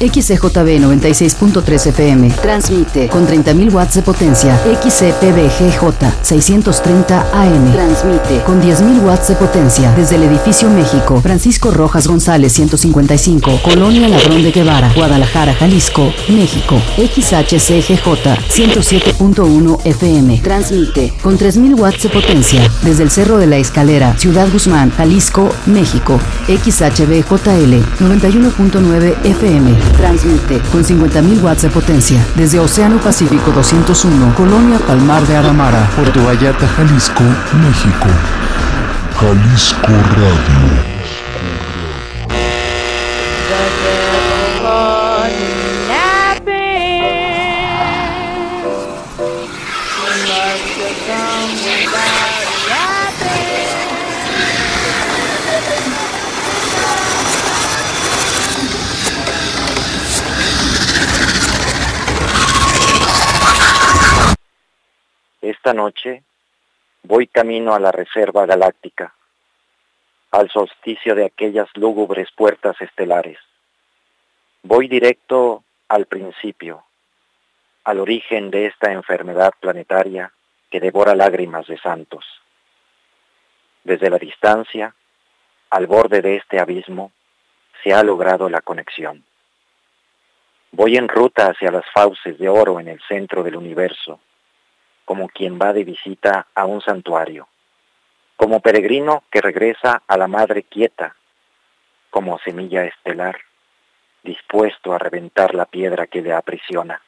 XCJB 96.3 FM. Transmite con 30.000 watts de potencia. XCPBGJ 630 AM. Transmite con 10.000 watts de potencia desde el edificio México. Francisco Rojas González 155. Colonia Ladrón de Guevara. Guadalajara, Jalisco, México. XHCGJ 107.1 FM. Transmite con 3.000 watts de potencia desde el Cerro de la Escalera. Ciudad Guzmán, Jalisco, México. XHBJL 91.9 FM. Transmite con 50.000 watts de potencia desde Océano Pacífico 201, Colonia Palmar de Aramara, Puerto Vallarta, Jalisco, México. Jalisco Radio. Esta noche voy camino a la Reserva Galáctica, al solsticio de aquellas lúgubres puertas estelares. Voy directo al principio, al origen de esta enfermedad planetaria que devora lágrimas de santos. Desde la distancia, al borde de este abismo, se ha logrado la conexión. Voy en ruta hacia las fauces de oro en el centro del universo, como quien va de visita a un santuario, como peregrino que regresa a la madre quieta, como semilla estelar, dispuesto a reventar la piedra que le aprisiona.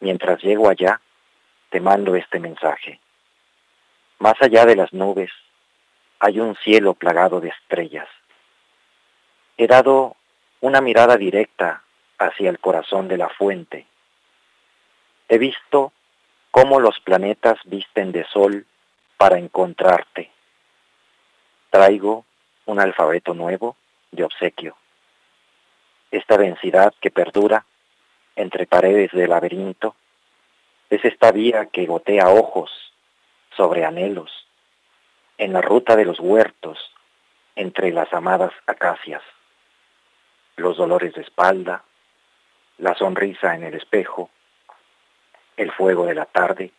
Mientras llego allá, te mando este mensaje. Más allá de las nubes, hay un cielo plagado de estrellas. He dado una mirada directa hacia el corazón de la fuente. He visto cómo los planetas visten de sol para encontrarte. Traigo un alfabeto nuevo de obsequio. Esta densidad que perdura entre paredes del laberinto es esta vía que gotea ojos sobre anhelos en la ruta de los huertos entre las amadas acacias, los dolores de espalda, la sonrisa en el espejo, el fuego de la tarde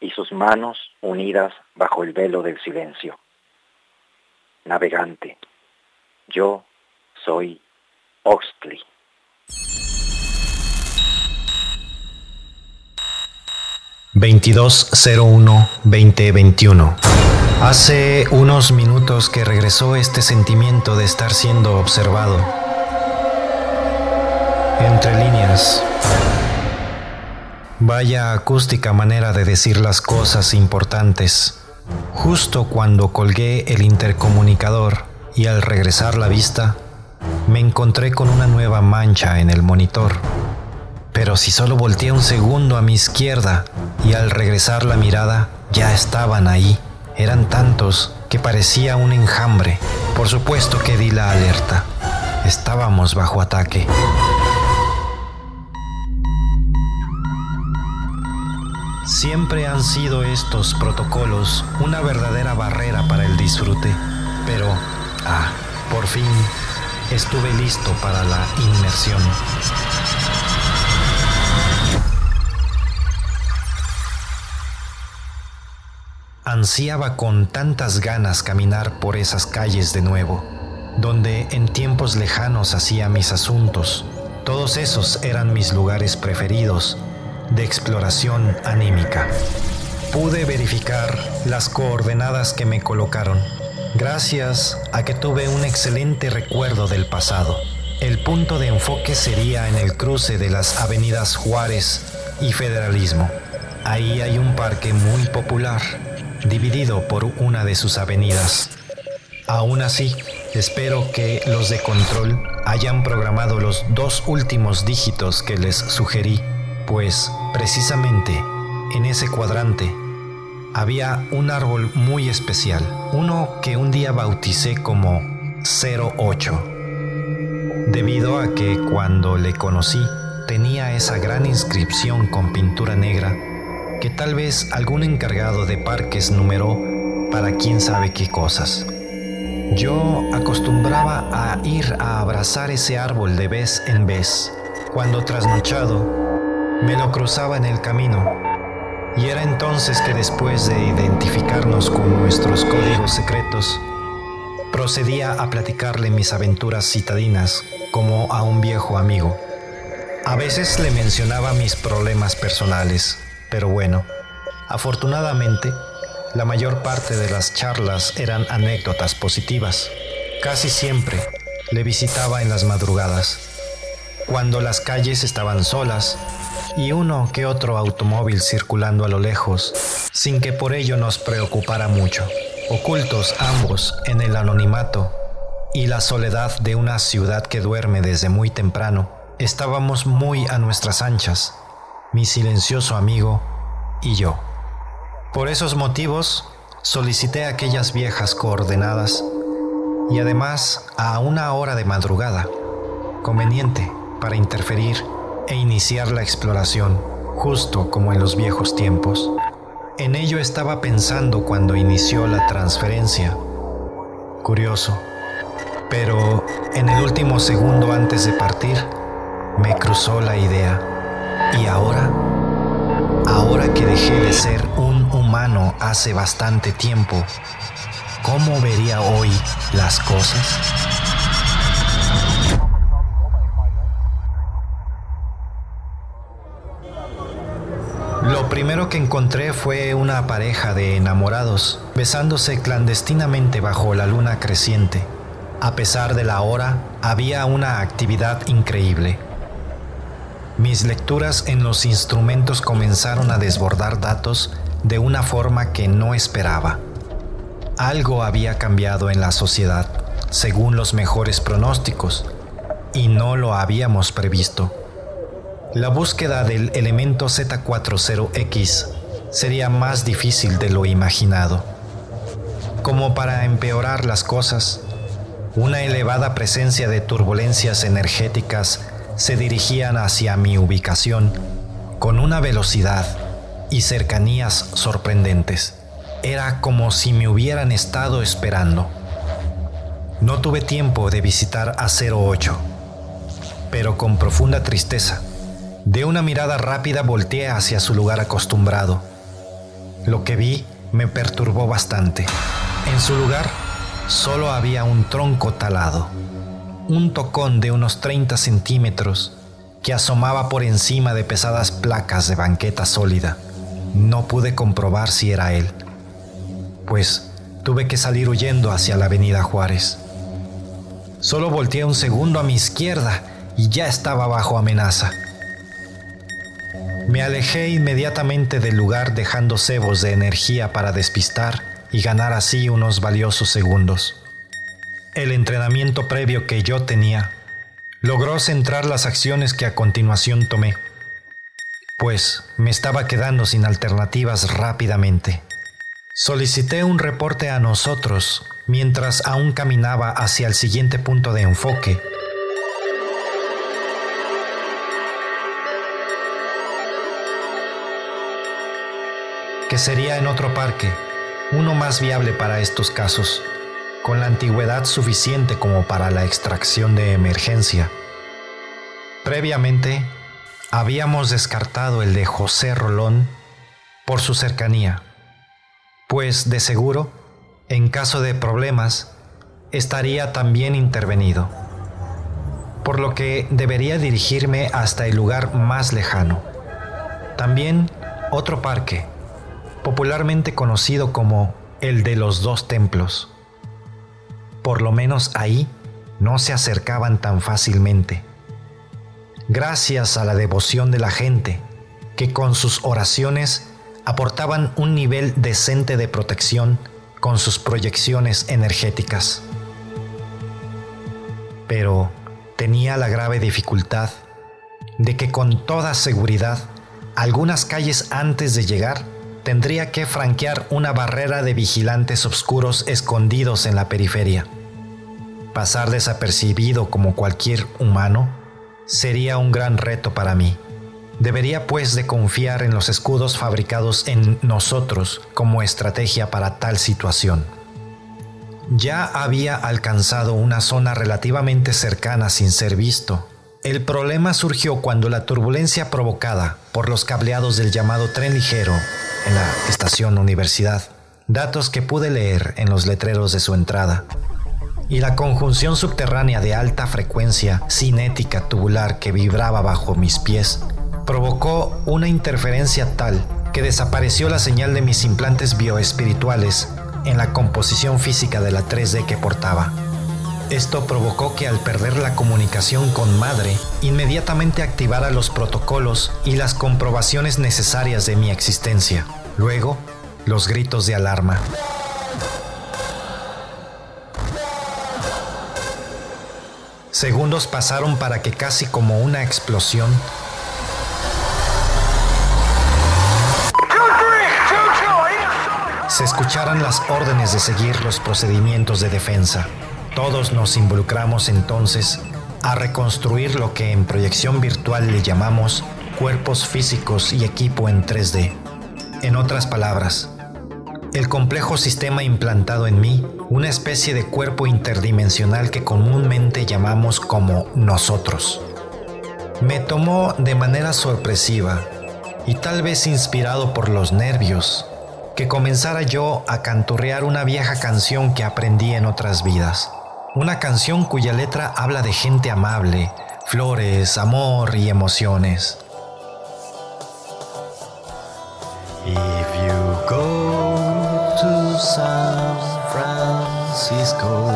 y sus manos unidas bajo el velo del silencio. Navegante, yo soy Oxley. ...2201-2021... Hace unos minutos que regresó este sentimiento de estar siendo observado. Entre líneas, Vaya acústica manera de decir las cosas importantes. Justo cuando colgué el intercomunicador y al regresar la vista, me encontré con una nueva mancha en el monitor. Pero si solo volteé un segundo a mi izquierda y al regresar la mirada, ya estaban ahí. Eran tantos que parecía un enjambre. Por supuesto que di la alerta. Estábamos bajo ataque. Siempre han sido estos protocolos una verdadera barrera para el disfrute, pero, ah, por fin estuve listo para la inmersión. Ansiaba con tantas ganas caminar por esas calles de nuevo, donde en tiempos lejanos hacía mis asuntos. Todos esos eran mis lugares preferidos de exploración anímica. Pude verificar las coordenadas que me colocaron, gracias a que tuve un excelente recuerdo del pasado. El punto de enfoque sería en el cruce de las avenidas Juárez y Federalismo. Ahí hay un parque muy popular, dividido por una de sus avenidas. Aún así, espero que los de control hayan programado los dos últimos dígitos que les sugerí pues precisamente en ese cuadrante había un árbol muy especial, uno que un día bauticé como 08, debido a que cuando le conocí tenía esa gran inscripción con pintura negra que tal vez algún encargado de parques numeró para quién sabe qué cosas. Yo acostumbraba a ir a abrazar ese árbol de vez en vez. Cuando trasnochado, me lo cruzaba en el camino. Y era entonces que después de identificarnos con nuestros códigos secretos, procedía a platicarle mis aventuras citadinas como a un viejo amigo. A veces le mencionaba mis problemas personales, pero bueno, afortunadamente, la mayor parte de las charlas eran anécdotas positivas. Casi siempre le visitaba en las madrugadas, cuando las calles estaban solas y uno que otro automóvil circulando a lo lejos, sin que por ello nos preocupara mucho. Ocultos ambos en el anonimato y la soledad de una ciudad que duerme desde muy temprano, estábamos muy a nuestras anchas, mi silencioso amigo y yo. Por esos motivos, solicité aquellas viejas coordenadas y además a una hora de madrugada, conveniente para interferir e iniciar la exploración, justo como en los viejos tiempos. En ello estaba pensando cuando inició la transferencia. Curioso, pero en el último segundo antes de partir, me cruzó la idea. ¿Y ahora? Ahora que dejé de ser un humano hace bastante tiempo, ¿cómo vería hoy las cosas? Lo primero que encontré fue una pareja de enamorados besándose clandestinamente bajo la luna creciente. A pesar de la hora, había una actividad increíble. Mis lecturas en los instrumentos comenzaron a desbordar datos de una forma que no esperaba. Algo había cambiado en la sociedad, según los mejores pronósticos, y no lo habíamos previsto. La búsqueda del elemento Z40X sería más difícil de lo imaginado. Como para empeorar las cosas, una elevada presencia de turbulencias energéticas se dirigían hacia mi ubicación con una velocidad y cercanías sorprendentes. Era como si me hubieran estado esperando. No tuve tiempo de visitar a 08, pero con profunda tristeza, de una mirada rápida volteé hacia su lugar acostumbrado. Lo que vi me perturbó bastante. En su lugar solo había un tronco talado un tocón de unos 30 centímetros que asomaba por encima de pesadas placas de banqueta sólida. No pude comprobar si era él, pues tuve que salir huyendo hacia la avenida Juárez. Solo volteé un segundo a mi izquierda y ya estaba bajo amenaza. Me alejé inmediatamente del lugar dejando cebos de energía para despistar y ganar así unos valiosos segundos. El entrenamiento previo que yo tenía logró centrar las acciones que a continuación tomé, pues me estaba quedando sin alternativas rápidamente. Solicité un reporte a nosotros mientras aún caminaba hacia el siguiente punto de enfoque. Sería en otro parque, uno más viable para estos casos con la antigüedad suficiente como para la extracción de emergencia. Previamente, habíamos descartado el de José Rolón por su cercanía, pues de seguro, en caso de problemas, estaría también intervenido, por lo que debería dirigirme hasta el lugar más lejano. También otro parque, popularmente conocido como el de los dos templos por lo menos ahí no se acercaban tan fácilmente. Gracias a la devoción de la gente, que con sus oraciones aportaban un nivel decente de protección con sus proyecciones energéticas. Pero tenía la grave dificultad de que con toda seguridad algunas calles antes de llegar tendría que franquear una barrera de vigilantes oscuros escondidos en la periferia. Pasar desapercibido como cualquier humano sería un gran reto para mí. Debería pues de confiar en los escudos fabricados en nosotros como estrategia para tal situación. ya había alcanzado una zona relativamente cercana sin ser visto. El problema surgió cuando la turbulencia provocada por los cableados del llamado tren ligero en la estación Universidad, datos que pude leer en los letreros de su entrada, y la conjunción subterránea de alta frecuencia cinética tubular que vibraba bajo mis pies, provocó una interferencia tal que desapareció la señal de mis implantes bioespirituales en la composición física de la 3D que portaba. Esto provocó que al perder la comunicación con madre, inmediatamente activara los protocolos y las comprobaciones necesarias de mi existencia. Luego, los gritos de alarma. Segundos pasaron para que casi como una explosión, se escucharan las órdenes de seguir los procedimientos de defensa. Todos nos involucramos entonces a reconstruir lo que en proyección virtual le llamamos cuerpos físicos y equipo en 3D. En otras palabras, el complejo sistema implantado en mí, una especie de cuerpo interdimensional que comúnmente llamamos como nosotros. Me tomó de manera sorpresiva y tal vez inspirado por los nervios que comenzara yo a canturrear una vieja canción que aprendí en otras vidas. Una canción cuya letra habla de gente amable, flores, amor y emociones. If you go to San Francisco,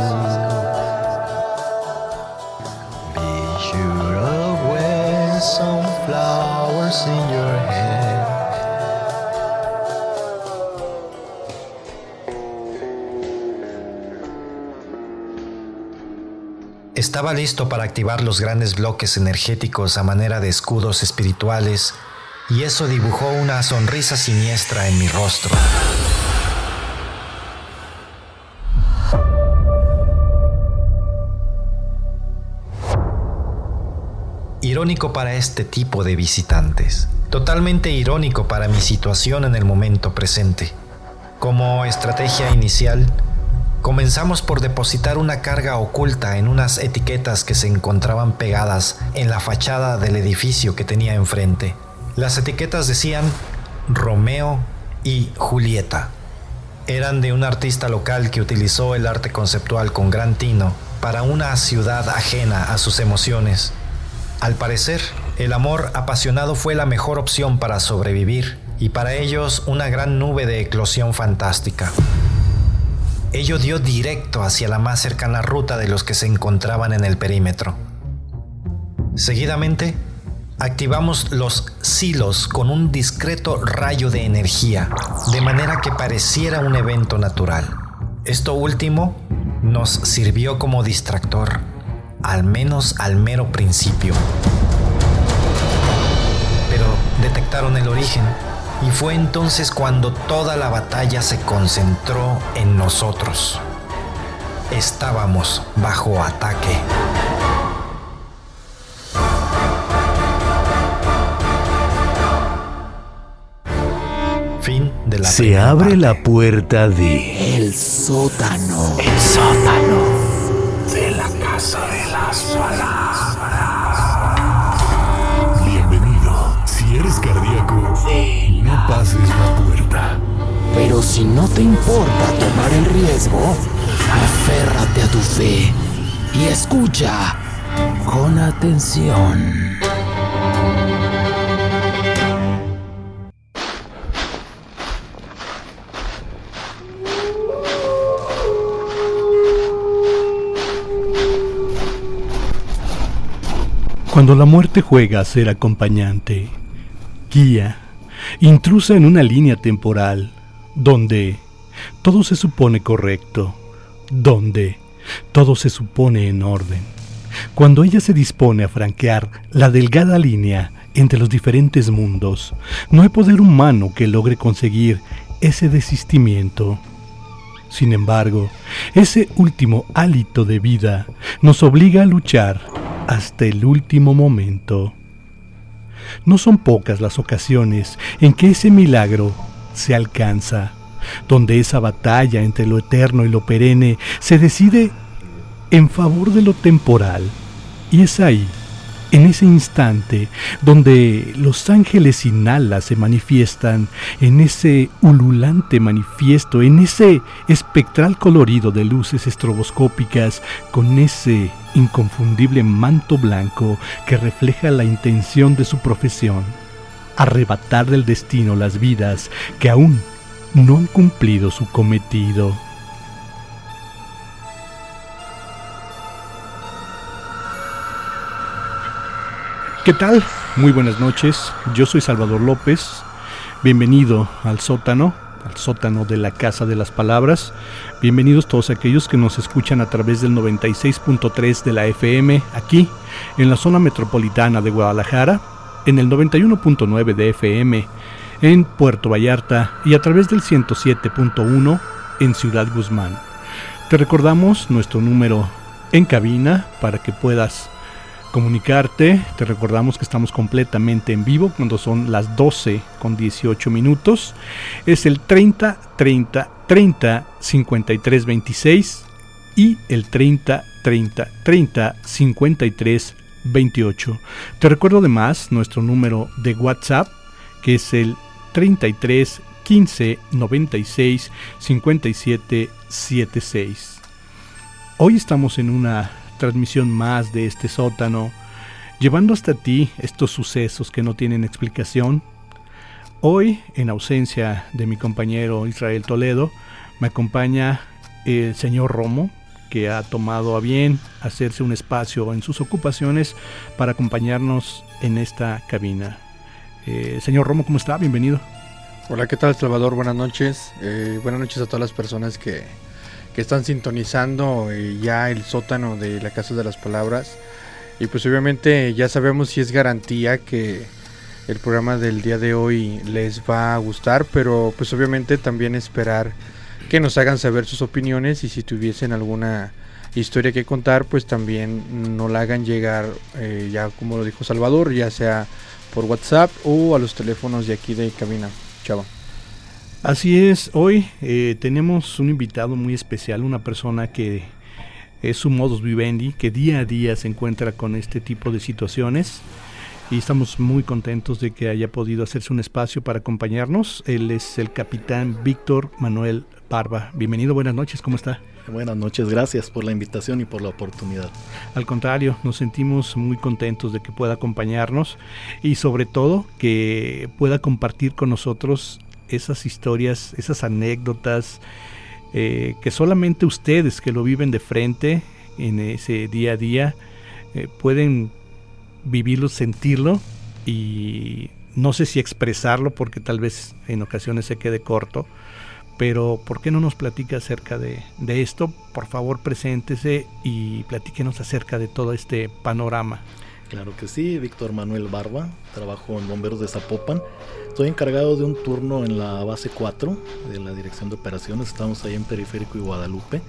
be sure of wear some flowers in your hair. Estaba listo para activar los grandes bloques energéticos a manera de escudos espirituales y eso dibujó una sonrisa siniestra en mi rostro. Irónico para este tipo de visitantes, totalmente irónico para mi situación en el momento presente. Como estrategia inicial, Comenzamos por depositar una carga oculta en unas etiquetas que se encontraban pegadas en la fachada del edificio que tenía enfrente. Las etiquetas decían Romeo y Julieta. Eran de un artista local que utilizó el arte conceptual con gran tino para una ciudad ajena a sus emociones. Al parecer, el amor apasionado fue la mejor opción para sobrevivir y para ellos una gran nube de eclosión fantástica. Ello dio directo hacia la más cercana ruta de los que se encontraban en el perímetro. Seguidamente, activamos los silos con un discreto rayo de energía, de manera que pareciera un evento natural. Esto último nos sirvió como distractor, al menos al mero principio. Pero detectaron el origen y fue entonces cuando toda la batalla se concentró en nosotros. Estábamos bajo ataque. Fin de la Se abre la puerta de El sótano. El sótano de la casa de las palabras. Bienvenido. Si eres cardíaco, no pases la puerta. Pero si no te importa tomar el riesgo, aférrate a tu fe y escucha con atención. Cuando la muerte juega a ser acompañante, guía, intrusa en una línea temporal, donde todo se supone correcto, donde todo se supone en orden. Cuando ella se dispone a franquear la delgada línea entre los diferentes mundos, no hay poder humano que logre conseguir ese desistimiento. Sin embargo, ese último hálito de vida nos obliga a luchar hasta el último momento. No son pocas las ocasiones en que ese milagro se alcanza, donde esa batalla entre lo eterno y lo perenne se decide en favor de lo temporal. Y es ahí en ese instante donde los ángeles sin alas se manifiestan, en ese ululante manifiesto, en ese espectral colorido de luces estroboscópicas, con ese inconfundible manto blanco que refleja la intención de su profesión, arrebatar del destino las vidas que aún no han cumplido su cometido. ¿Qué tal? Muy buenas noches. Yo soy Salvador López. Bienvenido al sótano, al sótano de la Casa de las Palabras. Bienvenidos todos aquellos que nos escuchan a través del 96.3 de la FM aquí en la zona metropolitana de Guadalajara, en el 91.9 de FM en Puerto Vallarta y a través del 107.1 en Ciudad Guzmán. Te recordamos nuestro número en cabina para que puedas comunicarte. Te recordamos que estamos completamente en vivo cuando son las 12 con 18 minutos. Es el 30 30 30 53 26 y el 30 30 30 53 28. Te recuerdo además nuestro número de WhatsApp que es el 33 15 96 57 76. Hoy estamos en una transmisión más de este sótano, llevando hasta ti estos sucesos que no tienen explicación. Hoy, en ausencia de mi compañero Israel Toledo, me acompaña el señor Romo, que ha tomado a bien hacerse un espacio en sus ocupaciones para acompañarnos en esta cabina. Eh, señor Romo, ¿cómo está? Bienvenido. Hola, ¿qué tal Salvador? Buenas noches. Eh, buenas noches a todas las personas que, que están sintonizando eh, ya el sótano de la Casa de las Palabras. Y pues obviamente ya sabemos si es garantía que el programa del día de hoy les va a gustar, pero pues obviamente también esperar que nos hagan saber sus opiniones y si tuviesen alguna historia que contar, pues también nos la hagan llegar, eh, ya como lo dijo Salvador, ya sea por WhatsApp o a los teléfonos de aquí de cabina. Chava. Así es, hoy eh, tenemos un invitado muy especial, una persona que es su modus vivendi, que día a día se encuentra con este tipo de situaciones y estamos muy contentos de que haya podido hacerse un espacio para acompañarnos. Él es el capitán Víctor Manuel Barba. Bienvenido, buenas noches, ¿cómo está? Buenas noches, gracias por la invitación y por la oportunidad. Al contrario, nos sentimos muy contentos de que pueda acompañarnos y sobre todo que pueda compartir con nosotros esas historias, esas anécdotas eh, que solamente ustedes que lo viven de frente en ese día a día eh, pueden vivirlo, sentirlo y no sé si expresarlo porque tal vez en ocasiones se quede corto, pero ¿por qué no nos platica acerca de, de esto? Por favor, preséntese y platíquenos acerca de todo este panorama. Claro que sí, Víctor Manuel Barba, trabajo en Bomberos de Zapopan. Estoy encargado de un turno en la base 4 de la Dirección de Operaciones. Estamos ahí en Periférico y Guadalupe.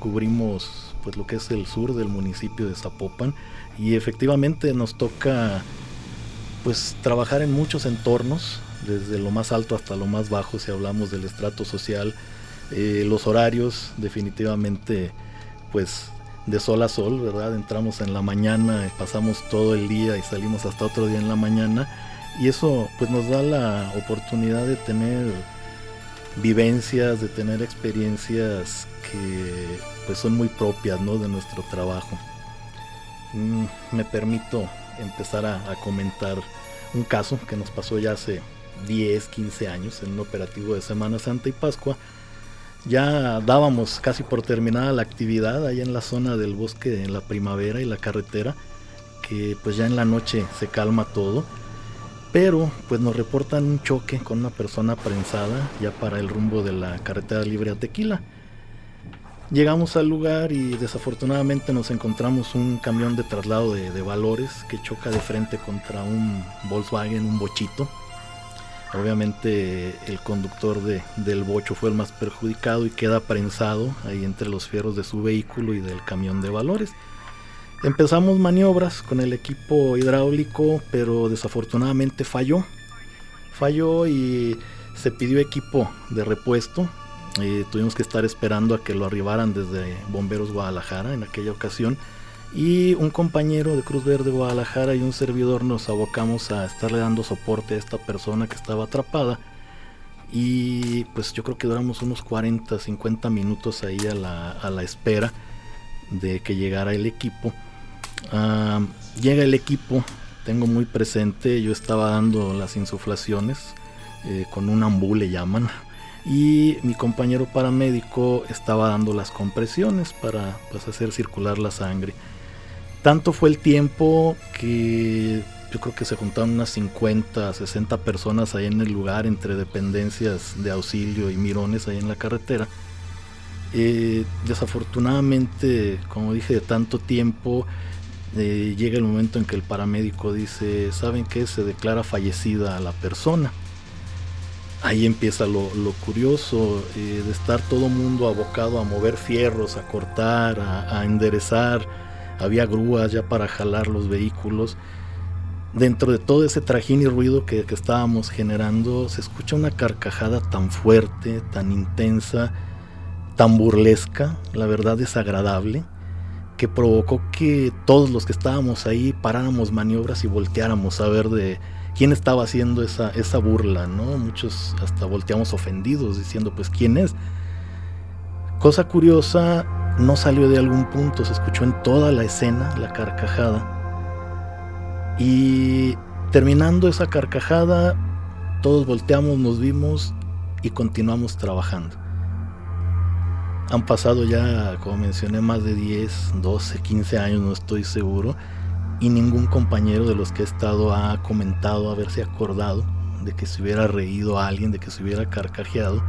Cubrimos pues lo que es el sur del municipio de Zapopan y efectivamente nos toca pues trabajar en muchos entornos, desde lo más alto hasta lo más bajo si hablamos del estrato social. Eh, los horarios definitivamente pues de sol a sol, ¿verdad? Entramos en la mañana, pasamos todo el día y salimos hasta otro día en la mañana. Y eso pues nos da la oportunidad de tener vivencias, de tener experiencias que pues son muy propias, ¿no? De nuestro trabajo. Mm, me permito empezar a, a comentar un caso que nos pasó ya hace 10, 15 años en un operativo de Semana Santa y Pascua ya dábamos casi por terminada la actividad ahí en la zona del bosque en la primavera y la carretera, que pues ya en la noche se calma todo. Pero pues nos reportan un choque con una persona prensada ya para el rumbo de la carretera libre a Tequila. Llegamos al lugar y desafortunadamente nos encontramos un camión de traslado de, de valores que choca de frente contra un Volkswagen, un bochito, Obviamente el conductor de, del bocho fue el más perjudicado y queda prensado ahí entre los fierros de su vehículo y del camión de valores. Empezamos maniobras con el equipo hidráulico, pero desafortunadamente falló. Falló y se pidió equipo de repuesto. Eh, tuvimos que estar esperando a que lo arribaran desde Bomberos Guadalajara en aquella ocasión. Y un compañero de Cruz Verde Guadalajara y un servidor nos abocamos a estarle dando soporte a esta persona que estaba atrapada. Y pues yo creo que duramos unos 40, 50 minutos ahí a la, a la espera de que llegara el equipo. Ah, llega el equipo, tengo muy presente, yo estaba dando las insuflaciones eh, con un ambú le llaman. Y mi compañero paramédico estaba dando las compresiones para pues, hacer circular la sangre. Tanto fue el tiempo que yo creo que se juntaron unas 50, 60 personas ahí en el lugar, entre dependencias de auxilio y mirones ahí en la carretera. Eh, desafortunadamente, como dije, de tanto tiempo, eh, llega el momento en que el paramédico dice, ¿saben qué? Se declara fallecida a la persona. Ahí empieza lo, curioso eh, de estar todo mundo abocado a mover fierros, a cortar, a, enderezar. Había grúas ya para jalar los vehículos. Dentro de todo ese trajín y ruido que, estábamos generando, se escucha una carcajada tan fuerte, tan intensa, tan burlesca, la verdad desagradable, que provocó que todos los que estábamos ahí paráramos maniobras y volteáramos a ver de, quién estaba haciendo esa, esa burla, ¿no? Muchos hasta volteamos ofendidos diciendo, pues, ¿quién es? Cosa curiosa, no salió de algún punto, se escuchó en toda la escena la carcajada. Y terminando esa carcajada, todos volteamos, nos vimos y continuamos trabajando. Han pasado ya, como mencioné, más de 10, 12, 15 años, no estoy seguro y ningún compañero de los que he estado ha comentado haberse acordado de que se hubiera reído a alguien, de que se hubiera carcajeado.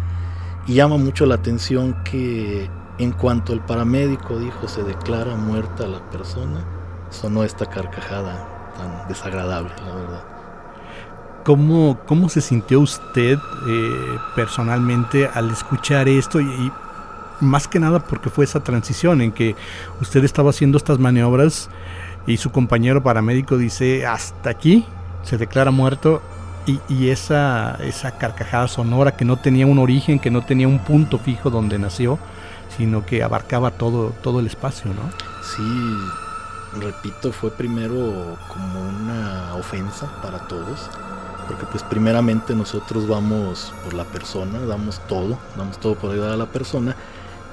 Y llama mucho la atención que en cuanto el paramédico dijo se declara muerta la persona, sonó esta carcajada tan desagradable, la verdad. ¿Cómo, cómo se sintió usted eh, personalmente al escuchar esto? y más que nada porque fue esa transición en que usted estaba haciendo estas maniobras y su compañero paramédico dice hasta aquí, se declara muerto y, esa, esa carcajada sonora que no tenía un origen, que no tenía un punto fijo donde nació, sino que abarcaba todo, todo el espacio, ¿no? Sí, repito, fue primero como una ofensa para todos, porque pues primeramente nosotros vamos por la persona, damos todo, damos todo por ayudar a la persona,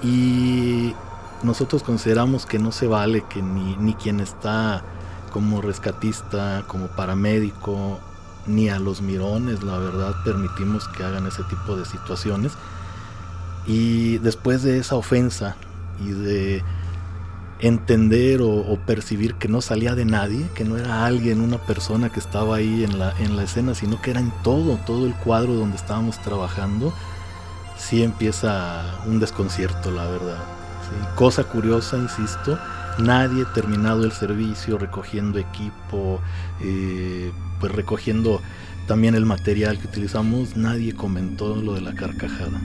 y nosotros consideramos que no se vale que ni, ni quien está como rescatista, como paramédico, ni a los mirones, la verdad, permitimos que hagan ese tipo de situaciones. Y después de esa ofensa y de entender o, percibir que no salía de nadie, que no era alguien, una persona que estaba ahí en la, en la escena, sino que era en todo, todo el cuadro donde estábamos trabajando, sí empieza un desconcierto, la verdad. Cosa curiosa, insisto, nadie terminado el servicio recogiendo equipo, eh, pues recogiendo también el material que utilizamos, nadie comentó lo de la carcajada.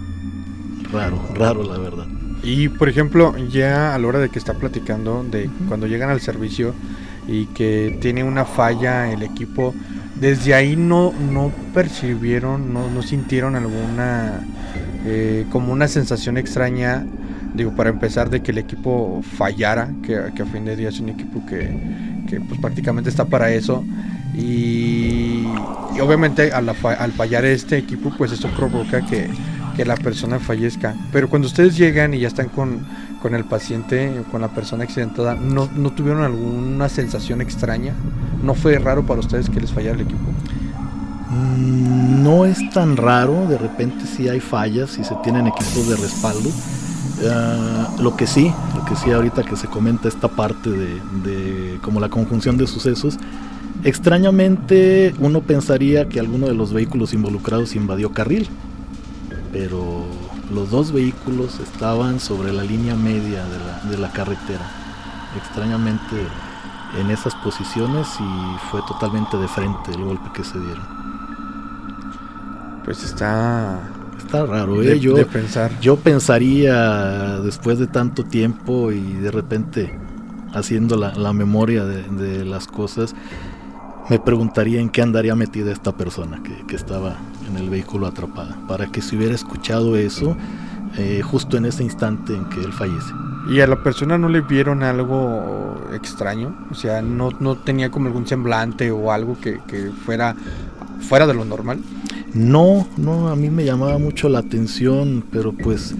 Raro, raro la verdad. Y por ejemplo, ya a la hora de que está platicando, de cuando llegan al servicio y que tiene una falla el equipo, desde ahí no, no percibieron, no, no sintieron alguna, eh, como una sensación extraña digo, para empezar, de que el equipo fallara, que, a fin de día es un equipo que, pues prácticamente está para eso. Y, obviamente al, al, fallar este equipo, pues eso provoca que, la persona fallezca. Pero cuando ustedes llegan y ya están con, con el paciente, con la persona accidentada, ¿no, ¿no tuvieron alguna sensación extraña? ¿No fue raro para ustedes que les fallara el equipo? Mm, no es tan raro, de repente sí hay fallas y se tienen equipos de respaldo, Ah, lo que sí, lo que sí ahorita que se comenta esta parte de, como la conjunción de sucesos, extrañamente uno pensaría que alguno de los vehículos involucrados invadió carril, pero los dos vehículos estaban sobre la línea media de la, de la carretera, extrañamente en esas posiciones y fue totalmente de frente el golpe que se dieron. Pues está está raro, ¿eh? yo, pensar. yo pensaría después de tanto tiempo y de repente haciendo la, memoria de, las cosas, me preguntaría en qué andaría metida esta persona que, que estaba en el vehículo atrapada, para que se hubiera escuchado eso eh, justo en ese instante en que él fallece. ¿Y a la persona no le vieron algo extraño? O sea, no, no tenía como algún semblante o algo que, que fuera fuera de lo normal. No, no, a mí me llamaba mucho la atención, pero pues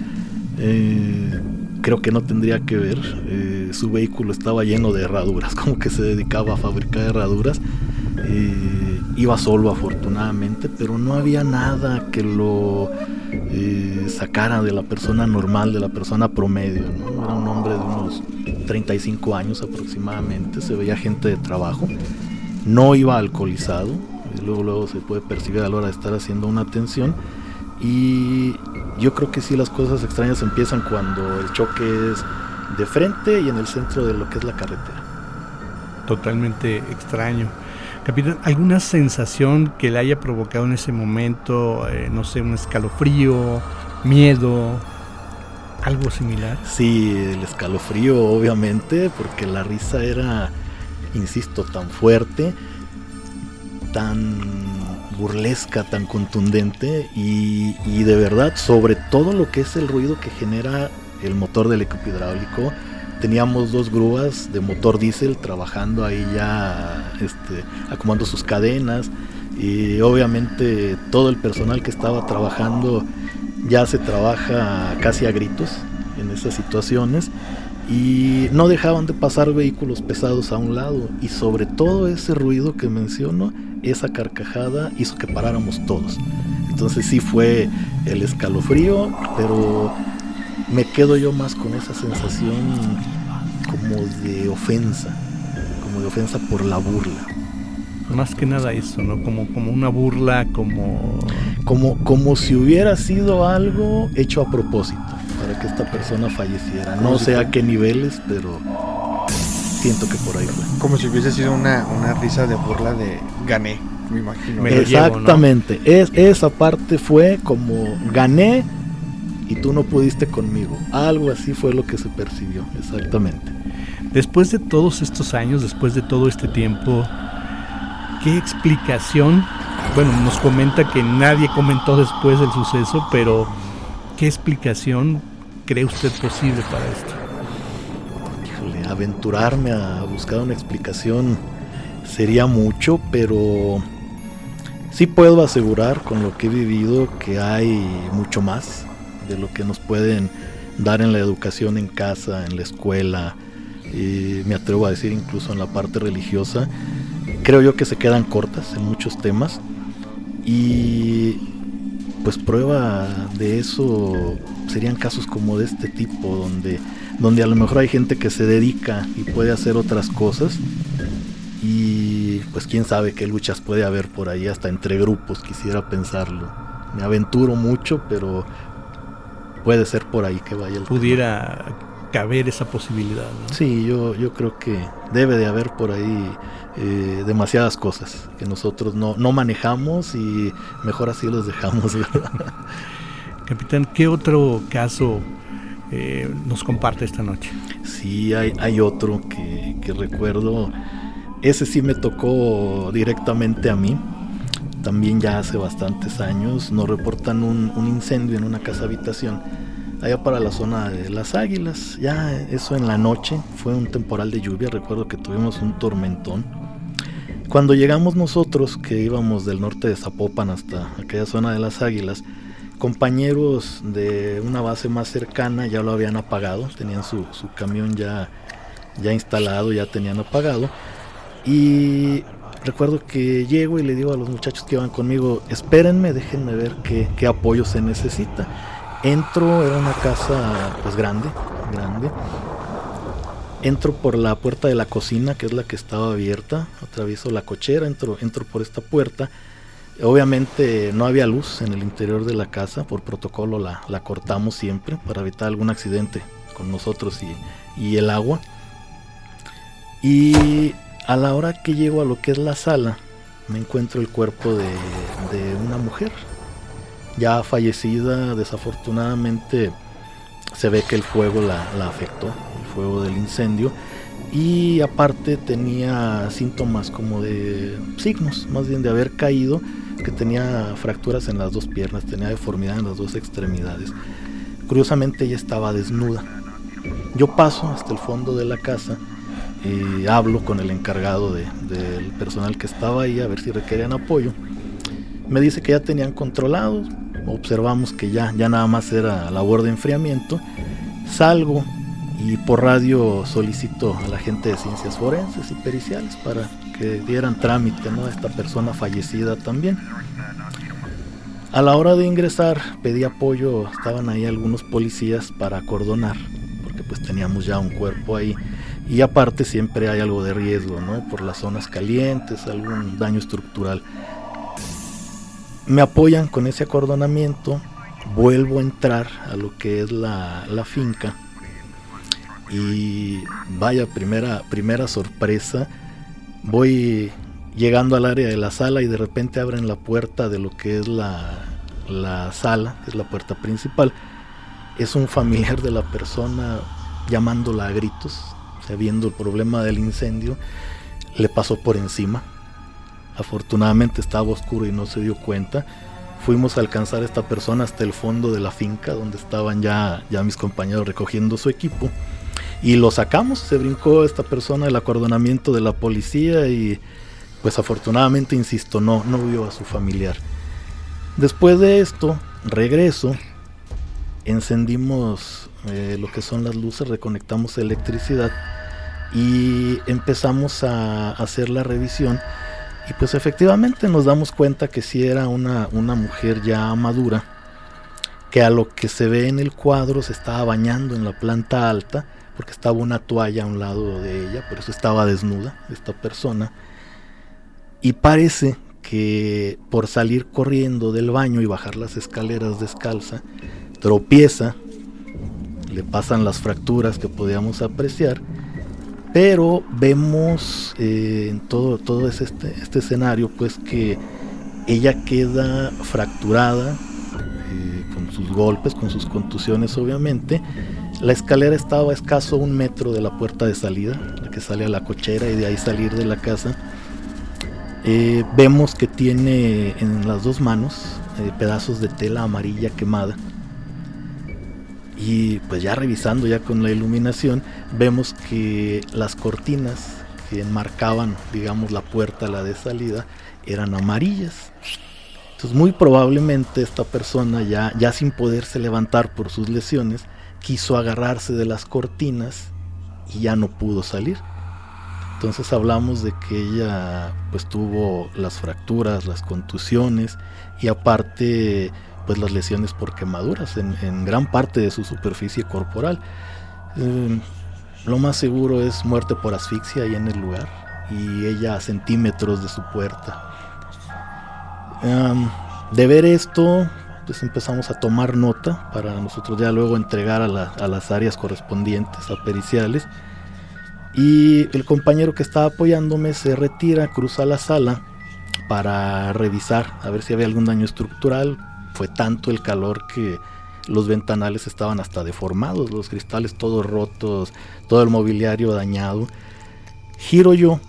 eh, creo que no tendría que ver. Eh, su vehículo estaba lleno de herraduras, como que se dedicaba a fabricar herraduras. Eh, iba solo afortunadamente, pero no había nada que lo sacara de la persona normal, de la persona promedio. Era un hombre de unos 35 años aproximadamente, se veía gente de trabajo, no iba alcoholizado, luego, luego se puede percibir a la hora de estar haciendo una atención. Y yo creo que sí las cosas extrañas empiezan cuando el choque es de frente y en el centro de lo que es la carretera. Totalmente extraño. Capitán, ¿alguna sensación que le haya provocado en ese momento, eh, no sé, un escalofrío, miedo, algo similar? Sí, el escalofrío obviamente, porque la risa era, insisto, tan fuerte tan burlesca, tan contundente y, de verdad sobre todo lo que es el ruido que genera el motor del equipo hidráulico. Teníamos dos grúas de motor diésel trabajando ahí ya este, acomodando sus cadenas y obviamente todo el personal que estaba trabajando ya se trabaja casi a gritos en esas situaciones y no dejaban de pasar vehículos pesados a un lado y sobre todo ese ruido que menciono esa carcajada hizo que paráramos todos. Entonces sí fue el escalofrío, pero me quedo yo más con esa sensación como de ofensa, como de ofensa por la burla. Más que nada eso, ¿no? Como, como una burla, como... como... Como si hubiera sido algo hecho a propósito, para que esta persona falleciera. No sé a qué niveles, pero siento que por ahí fue. Como si hubiese sido una, una risa de burla de gané, me imagino. Exactamente, es, esa parte fue como gané y tú no pudiste conmigo. Algo así fue lo que se percibió, exactamente. Después de todos estos años, después de todo este tiempo, ¿qué explicación? Bueno, nos comenta que nadie comentó después del suceso, pero ¿qué explicación cree usted posible para esto? aventurarme a buscar una explicación sería mucho, pero sí puedo asegurar con lo que he vivido que hay mucho más de lo que nos pueden dar en la educación en casa, en la escuela, me atrevo a decir incluso en la parte religiosa. Creo yo que se quedan cortas en muchos temas y pues prueba de eso serían casos como de este tipo donde donde a lo mejor hay gente que se dedica y puede hacer otras cosas y pues quién sabe qué luchas puede haber por ahí hasta entre grupos, quisiera pensarlo. Me aventuro mucho, pero puede ser por ahí que vaya el pudiera caber esa posibilidad. Sí, yo, yo creo que debe de haber por ahí eh, demasiadas cosas que nosotros no, no manejamos y mejor así los dejamos. Capitán, ¿qué otro caso eh, nos comparte esta noche. Sí, hay, hay otro que, recuerdo. Ese sí me tocó directamente a mí. También ya hace bastantes años nos reportan un, incendio en una casa habitación allá para la zona de las águilas. Ya eso en la noche fue un temporal de lluvia. Recuerdo que tuvimos un tormentón. Cuando llegamos nosotros, que íbamos del norte de Zapopan hasta aquella zona de las águilas, compañeros de una base más cercana ya lo habían apagado, tenían su, camión ya, ya instalado, ya tenían apagado. Y recuerdo que llego y le digo a los muchachos que iban conmigo, espérenme, déjenme ver qué, qué apoyo se necesita. Entro, era una casa pues grande, grande. Entro por la puerta de la cocina, que es la que estaba abierta, atravieso la cochera, entro, entro por esta puerta Obviamente no había luz en el interior de la casa, por protocolo la, cortamos siempre para evitar algún accidente con nosotros y, el agua. Y a la hora que llego a lo que es la sala, me encuentro el cuerpo de, una mujer, ya fallecida, desafortunadamente se ve que el fuego la, la afectó, el fuego del incendio, y aparte tenía síntomas como de signos, más bien de haber caído, que tenía fracturas en las dos piernas, tenía deformidad en las dos extremidades. Curiosamente ella estaba desnuda. Yo paso hasta el fondo de la casa y hablo con el encargado del personal que estaba ahí a ver si requerían apoyo. Me dice que ya tenían controlado, observamos que ya, ya nada más era labor de enfriamiento. Salgo y por radio solicito a la gente de ciencias forenses y periciales para que dieran trámite a esta persona fallecida también. A la hora de ingresar pedí apoyo, estaban ahí algunos policías para acordonar, porque pues teníamos ya un cuerpo ahí y aparte siempre hay algo de riesgo, ¿no? Por las zonas calientes, algún daño estructural. Me apoyan con ese acordonamiento, vuelvo a entrar a lo que es la, la finca y vaya, primera, primera sorpresa, voy llegando al área de la sala y de repente abren la puerta de lo que es la, la sala, es la puerta principal. Es un familiar de la persona llamándola a gritos, o viendo el problema del incendio, le pasó por encima. Afortunadamente estaba oscuro y no se dio cuenta. Fuimos a alcanzar a esta persona hasta el fondo de la finca donde estaban ya, ya mis compañeros recogiendo su equipo y lo sacamos, se brincó esta persona el acordonamiento de la policía y pues afortunadamente, insisto, no, no vio a su familiar. Después de esto, regreso, encendimos eh, lo que son las luces, reconectamos electricidad y empezamos a hacer la revisión y pues efectivamente nos damos cuenta que si era una, una mujer ya madura, que a lo que se ve en el cuadro se estaba bañando en la planta alta, porque estaba una toalla a un lado de ella, por eso estaba desnuda esta persona. Y parece que por salir corriendo del baño y bajar las escaleras descalza, tropieza, le pasan las fracturas que podíamos apreciar, pero vemos eh, en todo, todo este, este, escenario pues que ella queda fracturada eh, con sus golpes, con sus contusiones obviamente, la escalera estaba a escaso un metro de la puerta de salida, la que sale a la cochera y de ahí salir de la casa. Eh, vemos que tiene en las dos manos pedazos de tela amarilla quemada. Y pues ya revisando ya con la iluminación, vemos que las cortinas que enmarcaban, digamos, la puerta, la de salida, eran amarillas. Entonces muy probablemente esta persona ya, ya sin poderse levantar por sus lesiones, quiso agarrarse de las cortinas y ya no pudo salir. Entonces hablamos de que ella pues tuvo las fracturas, las contusiones y aparte pues las lesiones por quemaduras en, gran parte de su superficie corporal. Em, lo más seguro es muerte por asfixia ahí en el lugar y ella a centímetros de su puerta. Em, de ver esto, pues empezamos a tomar nota para nosotros ya luego entregar a, las áreas correspondientes, a periciales. Y el compañero que estaba apoyándome se retira, cruza la sala para revisar a ver si había algún daño estructural. Fue tanto el calor que los ventanales estaban hasta deformados, los cristales todos rotos, todo el mobiliario dañado. Giro yo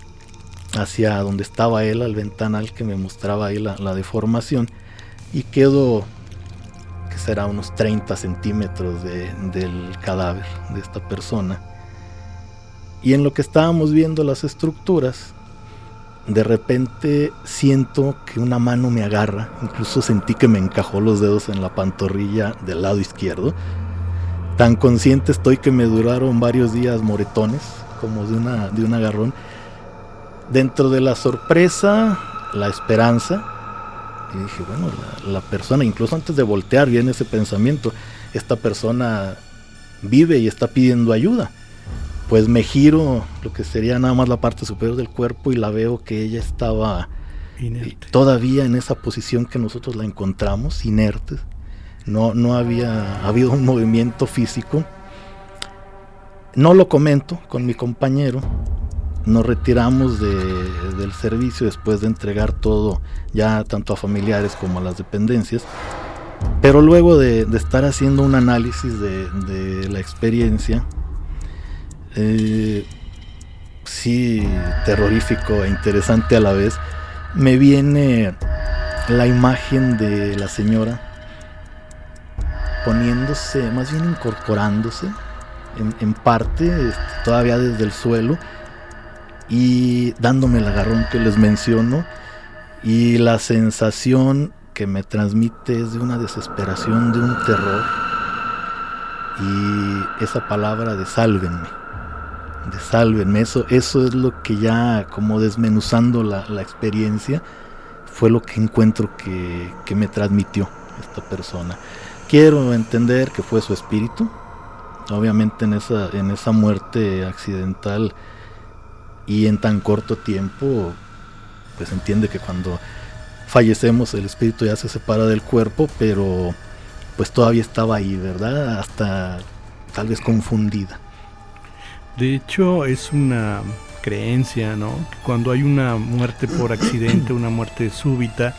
hacia donde estaba él, al ventanal que me mostraba ahí la, deformación, y quedo será unos 30 centímetros del cadáver de esta persona. Y en lo que estábamos viendo las estructuras, de repente siento que una mano me agarra, incluso sentí que me encajó los dedos en la pantorrilla del lado izquierdo. Tan consciente estoy que me duraron varios días moretones, como de, una, de un agarrón. Dentro de la sorpresa, la esperanza, y dije, bueno, la, persona, incluso antes de voltear, viene ese pensamiento, esta persona vive y está pidiendo ayuda. Pues me giro lo que sería nada más la parte superior del cuerpo y la veo que ella estaba todavía en esa posición que nosotros la encontramos, inerte. No, no había habido un movimiento físico. No lo comento con mi compañero, nos retiramos del servicio después de entregar todo ya tanto a familiares como a las dependencias. Pero luego de, estar haciendo un análisis de, la experiencia, eh, sí terrorífico e interesante a la vez, me viene la imagen de la señora poniéndose, más bien incorporándose en, parte, este, todavía desde el suelo, y dándome el agarrón que les menciono, y la sensación que me transmite es de una desesperación, de un terror, y esa palabra de sálvenme, de sálvenme, eso, eso es lo que ya como desmenuzando la, experiencia, fue lo que encuentro que, que me transmitió esta persona. Quiero entender que fue su espíritu, obviamente en esa, en esa muerte accidental y en tan corto tiempo, pues entiende que cuando fallecemos el espíritu ya se separa del cuerpo, pero pues todavía estaba ahí, ¿verdad? Hasta tal vez confundida. De hecho, es una creencia, ¿no? Que cuando hay una muerte por accidente, una muerte súbita,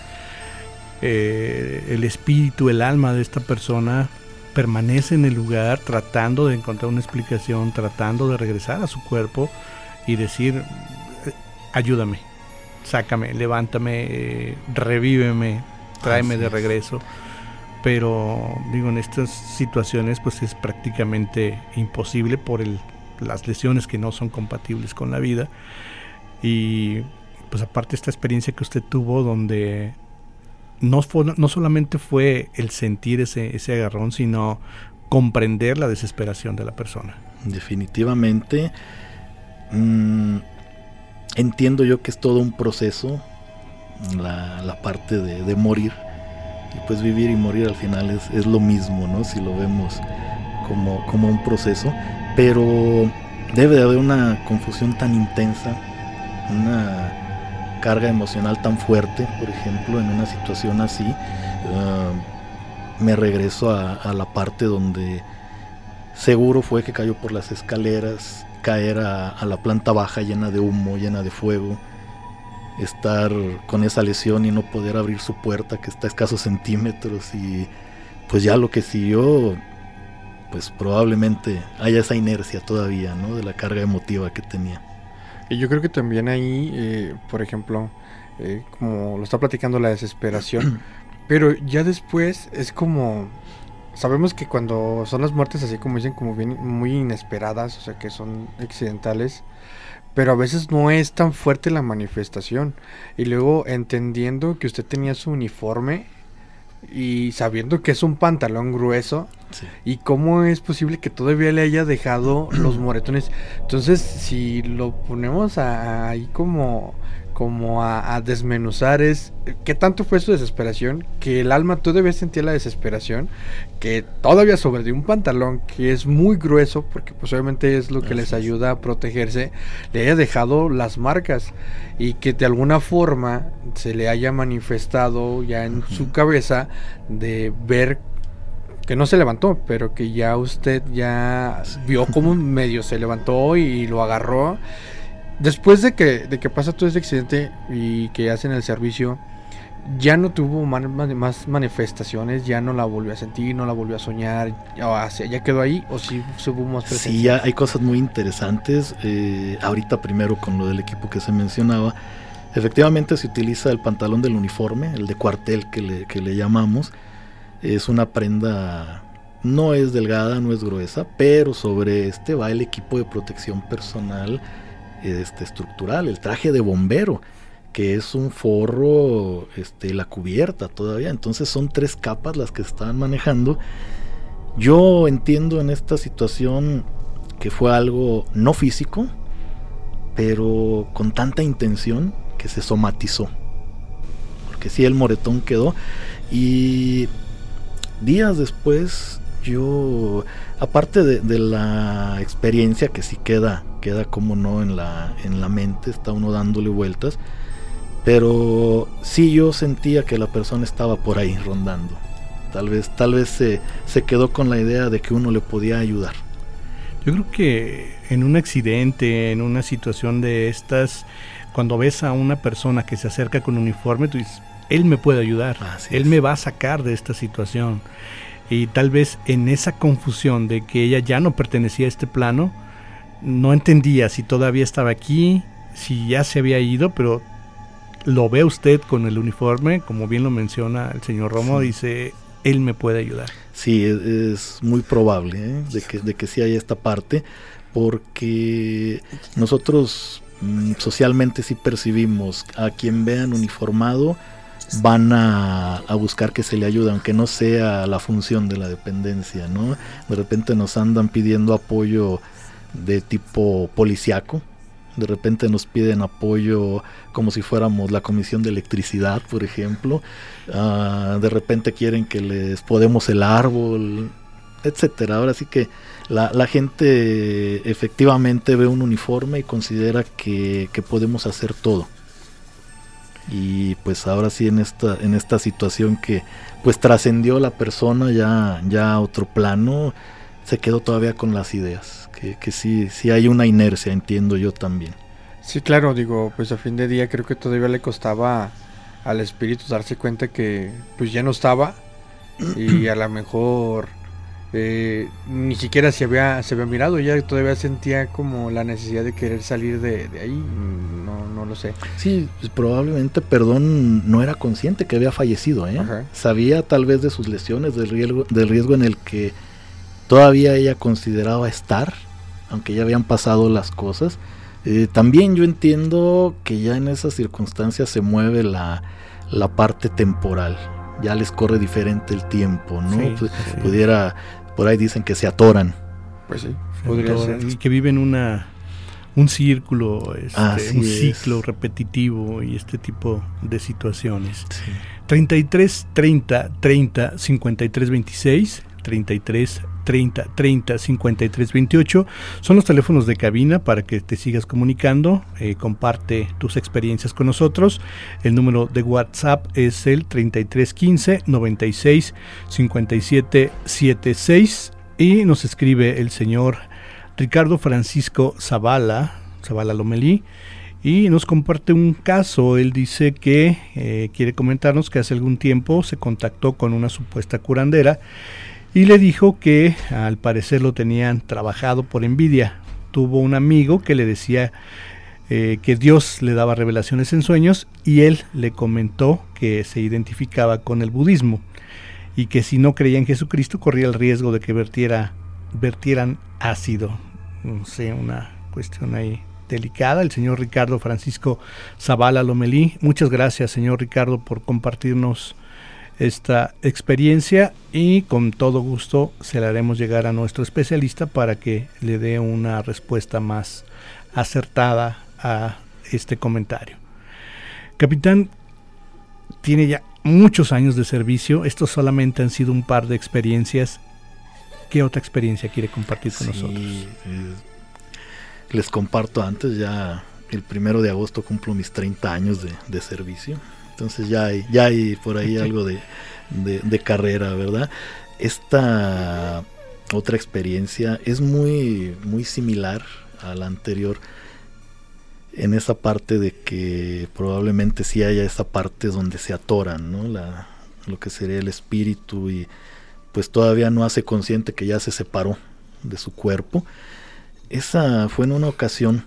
eh, el espíritu, el alma de esta persona permanece en el lugar tratando de encontrar una explicación, tratando de regresar a su cuerpo y decir, ayúdame, sácame, levántame, revíveme, tráeme de regreso. Pero digo, en estas situaciones pues es prácticamente imposible por el, las lesiones que no son compatibles con la vida. Y pues aparte esta experiencia que usted tuvo donde no, no solamente fue el sentir ese, ese agarrón, sino comprender la desesperación de la persona. Definitivamente. Mm, entiendo yo que es todo un proceso, la, parte de, morir. Y pues vivir y morir al final es, es, lo mismo, ¿no? Si lo vemos como, como un proceso. Pero debe de haber una confusión tan intensa, una carga emocional tan fuerte, por ejemplo, en una situación así, eh, me regreso a, la parte donde seguro fue que cayó por las escaleras, caer a, la planta baja llena de humo, llena de fuego, estar con esa lesión y no poder abrir su puerta que está a escasos centímetros y pues ya lo que siguió pues probablemente haya esa inercia todavía, ¿no? De la carga emotiva que tenía. Y yo creo que también ahí, eh, por ejemplo, eh, como lo está platicando la desesperación, pero ya después es como, sabemos que cuando son las muertes así como dicen, como bien, muy inesperadas, o sea que son accidentales, pero a veces no es tan fuerte la manifestación. Y luego entendiendo que usted tenía su uniforme y sabiendo que es un pantalón grueso, ¿Y cómo es posible que todavía le haya dejado los moretones? Entonces, si lo ponemos ahí como, como a, desmenuzar, es qué tanto fue su desesperación, que el alma todavía sentía la desesperación, que todavía sobre de un pantalón que es muy grueso, porque pues obviamente es lo que les ayuda a protegerse, le haya dejado las marcas y que de alguna forma se le haya manifestado ya en su cabeza de ver que no se levantó, pero que ya usted ya vio cómo medio se levantó y lo agarró. Después de que, de que pasa todo este accidente y que hacen el servicio, ya no tuvo más manifestaciones, ya no la volvió a sentir, no la volvió a soñar, ya, ya quedó ahí o si sí, hubo más presencia. Sí, ya hay cosas muy interesantes. Eh, ahorita primero con lo del equipo que se mencionaba, efectivamente se utiliza el pantalón del uniforme, el de cuartel que le, que le llamamos es una prenda, no es delgada, no es gruesa, pero sobre este va el equipo de protección personal este, estructural, el traje de bombero, que es un forro, este, la cubierta todavía. Entonces son tres capas las que están manejando. Yo entiendo en esta situación que fue algo no físico, pero con tanta intención que se somatizó. Porque sí, el moretón quedó. Y días después yo, aparte de, la experiencia que sí queda, queda como no en la, en la mente, está uno dándole vueltas, pero sí yo sentía que la persona estaba por ahí rondando. Tal vez, tal vez se, se quedó con la idea de que uno le podía ayudar. Yo creo que en un accidente, en una situación de estas, cuando ves a una persona que se acerca con uniforme, tú dices, él me puede ayudar, Él me va a sacar de esta situación. Y tal vez en esa confusión de que ella ya no pertenecía a este plano, no entendía si todavía estaba aquí, si ya se había ido, pero lo ve usted con el uniforme, como bien lo menciona el señor Romo, dice, él me puede ayudar. Sí, es, muy probable ¿eh? de, que, de que sí haya esta parte, porque nosotros mm, socialmente sí percibimos a quien vean uniformado, van a, buscar que se le ayude, aunque no sea la función de la dependencia, ¿no? De repente nos andan pidiendo apoyo de tipo policiaco, de repente nos piden apoyo como si fuéramos la comisión de electricidad, por ejemplo, ah, de repente quieren que les podemos el árbol, etcétera. Ahora sí que la, gente efectivamente ve un uniforme y considera que podemos hacer todo y pues ahora sí en esta en esta situación que pues trascendió la persona ya ya a otro plano se quedó todavía con las ideas que, que sí sí hay una inercia entiendo yo también. Sí claro digo pues a fin de día creo que todavía le costaba al espíritu darse cuenta que pues ya no estaba y a lo mejor eh, ni siquiera se había, se había mirado, ella todavía sentía como la necesidad de querer salir de, ahí, no, no, lo sé. Sí, pues, probablemente Perdón no era consciente que había fallecido, ¿eh? sabía tal vez de sus lesiones, del riesgo, del riesgo en el que todavía ella consideraba estar, aunque ya habían pasado las cosas. Eh, también yo entiendo que ya en esas circunstancias se mueve la, la parte temporal ya les corre diferente el tiempo, ¿no? Pues, pudiera por ahí dicen que se atoran. Pues sí, podría ser. Y que viven una un círculo, este, un ciclo repetitivo y este tipo de situaciones. 33 30 30 53 26 33 30 30 53 28 son los teléfonos de cabina para que te sigas comunicando, eh, comparte tus experiencias con nosotros. El número de WhatsApp es el 33 15 96 57 76 y nos escribe el señor Ricardo Francisco Zavala, Zavala Lomelí y nos comparte un caso. Él dice que eh, quiere comentarnos que hace algún tiempo se contactó con una supuesta curandera y le dijo que al parecer lo tenían trabajado por envidia. Tuvo un amigo que le decía eh, que Dios le daba revelaciones en sueños y él le comentó que se identificaba con el budismo y que si no creía en Jesucristo corría el riesgo de que vertiera, vertieran ácido. No sé, una cuestión ahí delicada. El señor Ricardo Francisco Zavala Lomelí. Muchas gracias, señor Ricardo, por compartirnos esta experiencia y con todo gusto se la haremos llegar a nuestro especialista para que le dé una respuesta más acertada a este comentario. Capitán, tiene ya muchos años de servicio, estos solamente han sido un par de experiencias. ¿Qué otra experiencia quiere compartir con nosotros? Eh, les comparto antes, ya el primero de agosto cumplo mis 30 años de, de servicio. Entonces ya hay, ya hay por ahí algo de, carrera, ¿verdad? Esta otra experiencia es muy, muy similar a la anterior en esa parte de que probablemente sí haya esa parte donde se atoran, ¿no? La, lo que sería el espíritu y pues todavía no hace consciente que ya se separó de su cuerpo. Esa fue en una ocasión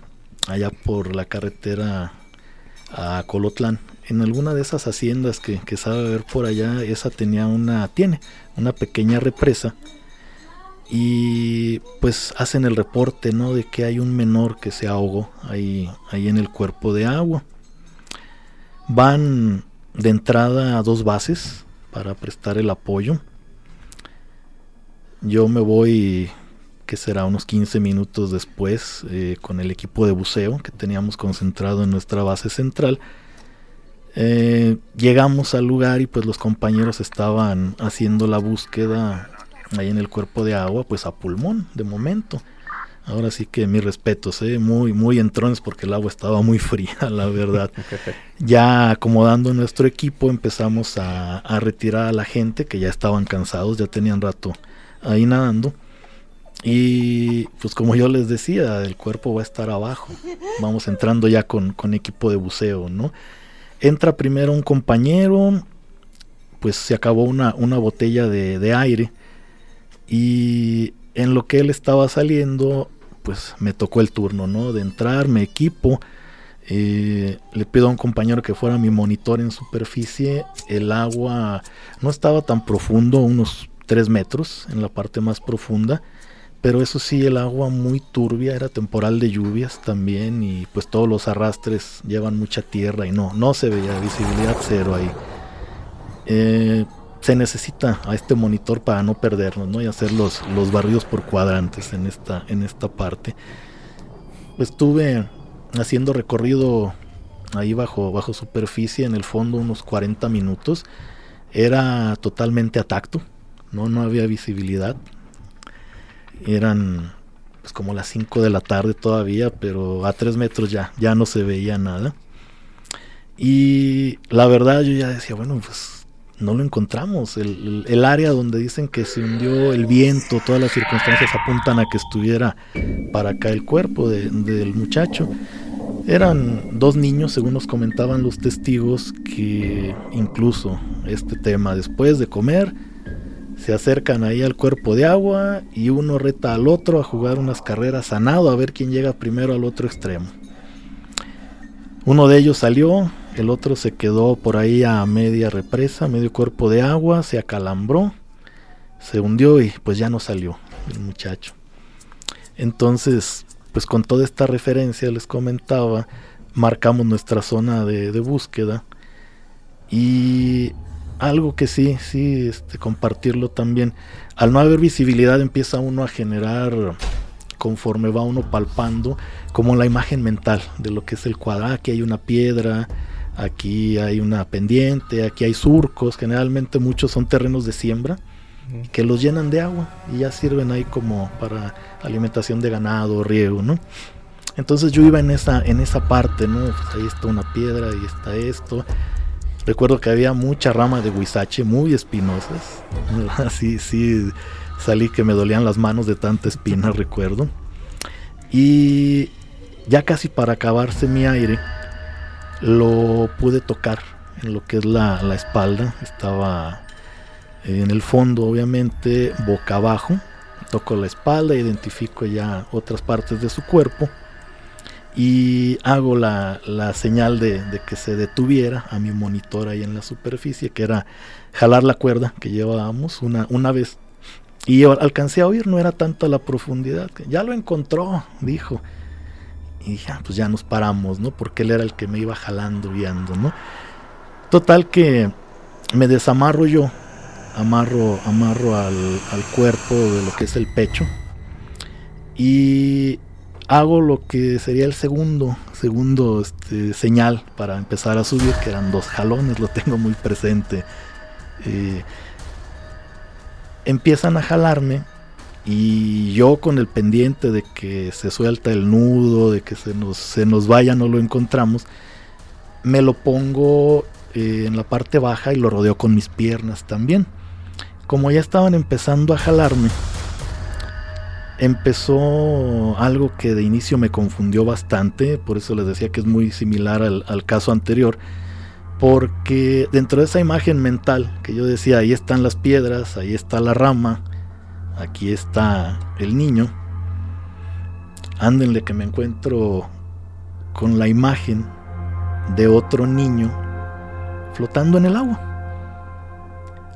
allá por la carretera a Colotlán en alguna de esas haciendas que, sabe ver por allá, esa tenía una, tiene una pequeña represa y pues hacen el reporte, ¿no? De que hay un menor que se ahogó ahí, ahí en el cuerpo de agua. Van de entrada a dos bases para prestar el apoyo. Yo me voy, que será unos 15 minutos después, eh, con el equipo de buceo que teníamos concentrado en nuestra base central eh, llegamos al lugar y pues los compañeros estaban haciendo la búsqueda ahí en el cuerpo de agua, pues a pulmón de momento. Ahora sí que mis respetos, ¿eh? muy, muy entrones porque el agua estaba muy fría, la verdad. ya acomodando nuestro equipo empezamos a, a, retirar a la gente que ya estaban cansados, ya tenían rato ahí nadando. Y pues como yo les decía, el cuerpo va a estar abajo. Vamos entrando ya con, con equipo de buceo, ¿no? Entra primero un compañero, pues se acabó una, una botella de, aire y en lo que él estaba saliendo, pues me tocó el turno, ¿no? De entrar, me equipo, eh, le pido a un compañero que fuera mi monitor en superficie. El agua no estaba tan profundo, unos 3 metros en la parte más profunda. Pero eso sí, el agua muy turbia, era temporal de lluvias también y pues todos los arrastres llevan mucha tierra y no, no se veía visibilidad cero ahí. Eh, se necesita a este monitor para no perdernos ¿no? y hacer los, los barridos por cuadrantes en esta, en esta parte. Estuve haciendo recorrido ahí bajo, bajo superficie, en el fondo unos 40 minutos. Era totalmente a tacto, no, no había visibilidad. Eran pues como las 5 de la tarde todavía, pero a 3 metros ya, ya no se veía nada. Y la verdad yo ya decía, bueno, pues no lo encontramos. El, área donde dicen que se hundió el viento, todas las circunstancias apuntan a que estuviera para acá el cuerpo del muchacho. Eran dos niños, según nos comentaban los testigos, que incluso este tema, después de comer, se acercan ahí al cuerpo de agua y uno reta al otro a jugar unas carreras a nado a ver quién llega primero al otro extremo. Uno de ellos salió, el otro se quedó por ahí a media represa, medio cuerpo de agua, se acalambró, se hundió y pues ya no salió el muchacho. Entonces, pues con toda esta referencia les comentaba, marcamos nuestra zona de, búsqueda y algo que sí, sí, este, compartirlo también. Al no haber visibilidad empieza uno a generar, conforme va uno palpando, como la imagen mental de lo que es el cuadro. Ah, aquí hay una piedra, aquí hay una pendiente, aquí hay surcos, generalmente muchos son terrenos de siembra que los llenan de agua y ya sirven ahí como para alimentación de ganado, riego, ¿no? Entonces yo iba en esa, en esa parte, ¿no? Pues ahí está una piedra, ahí está esto. Recuerdo que había mucha rama de huizache muy espinosas. Así, sí, salí que me dolían las manos de tanta espina, recuerdo. Y ya casi para acabarse mi aire, lo pude tocar en lo que es la, la espalda. Estaba en el fondo, obviamente, boca abajo. Toco la espalda, identifico ya otras partes de su cuerpo y hago la, señal de, que se detuviera a mi monitor ahí en la superficie, que era jalar la cuerda que llevábamos una, una vez. Y alcancé a oír, no era tanta la profundidad. Ya lo encontró, dijo. Y ya, ah, pues ya nos paramos, ¿no? Porque él era el que me iba jalando, guiando, ¿no? Total que me desamarro yo amarro, amarro al, cuerpo de lo que es el pecho y hago lo que sería el segundo, segundo este, señal para empezar a subir, que eran dos jalones, lo tengo muy presente. Eh, empiezan a jalarme y yo con el pendiente de que se suelta el nudo, de que se nos, se nos vaya, no lo encontramos, me lo pongo eh, en la parte baja y lo rodeo con mis piernas también como ya estaban empezando a jalarme, empezó algo que de inicio me confundió bastante, por eso les decía que es muy similar al, caso anterior, porque dentro de esa imagen mental que yo decía, ahí están las piedras, ahí está la rama, aquí está el niño, ándenle que me encuentro con la imagen de otro niño flotando en el agua.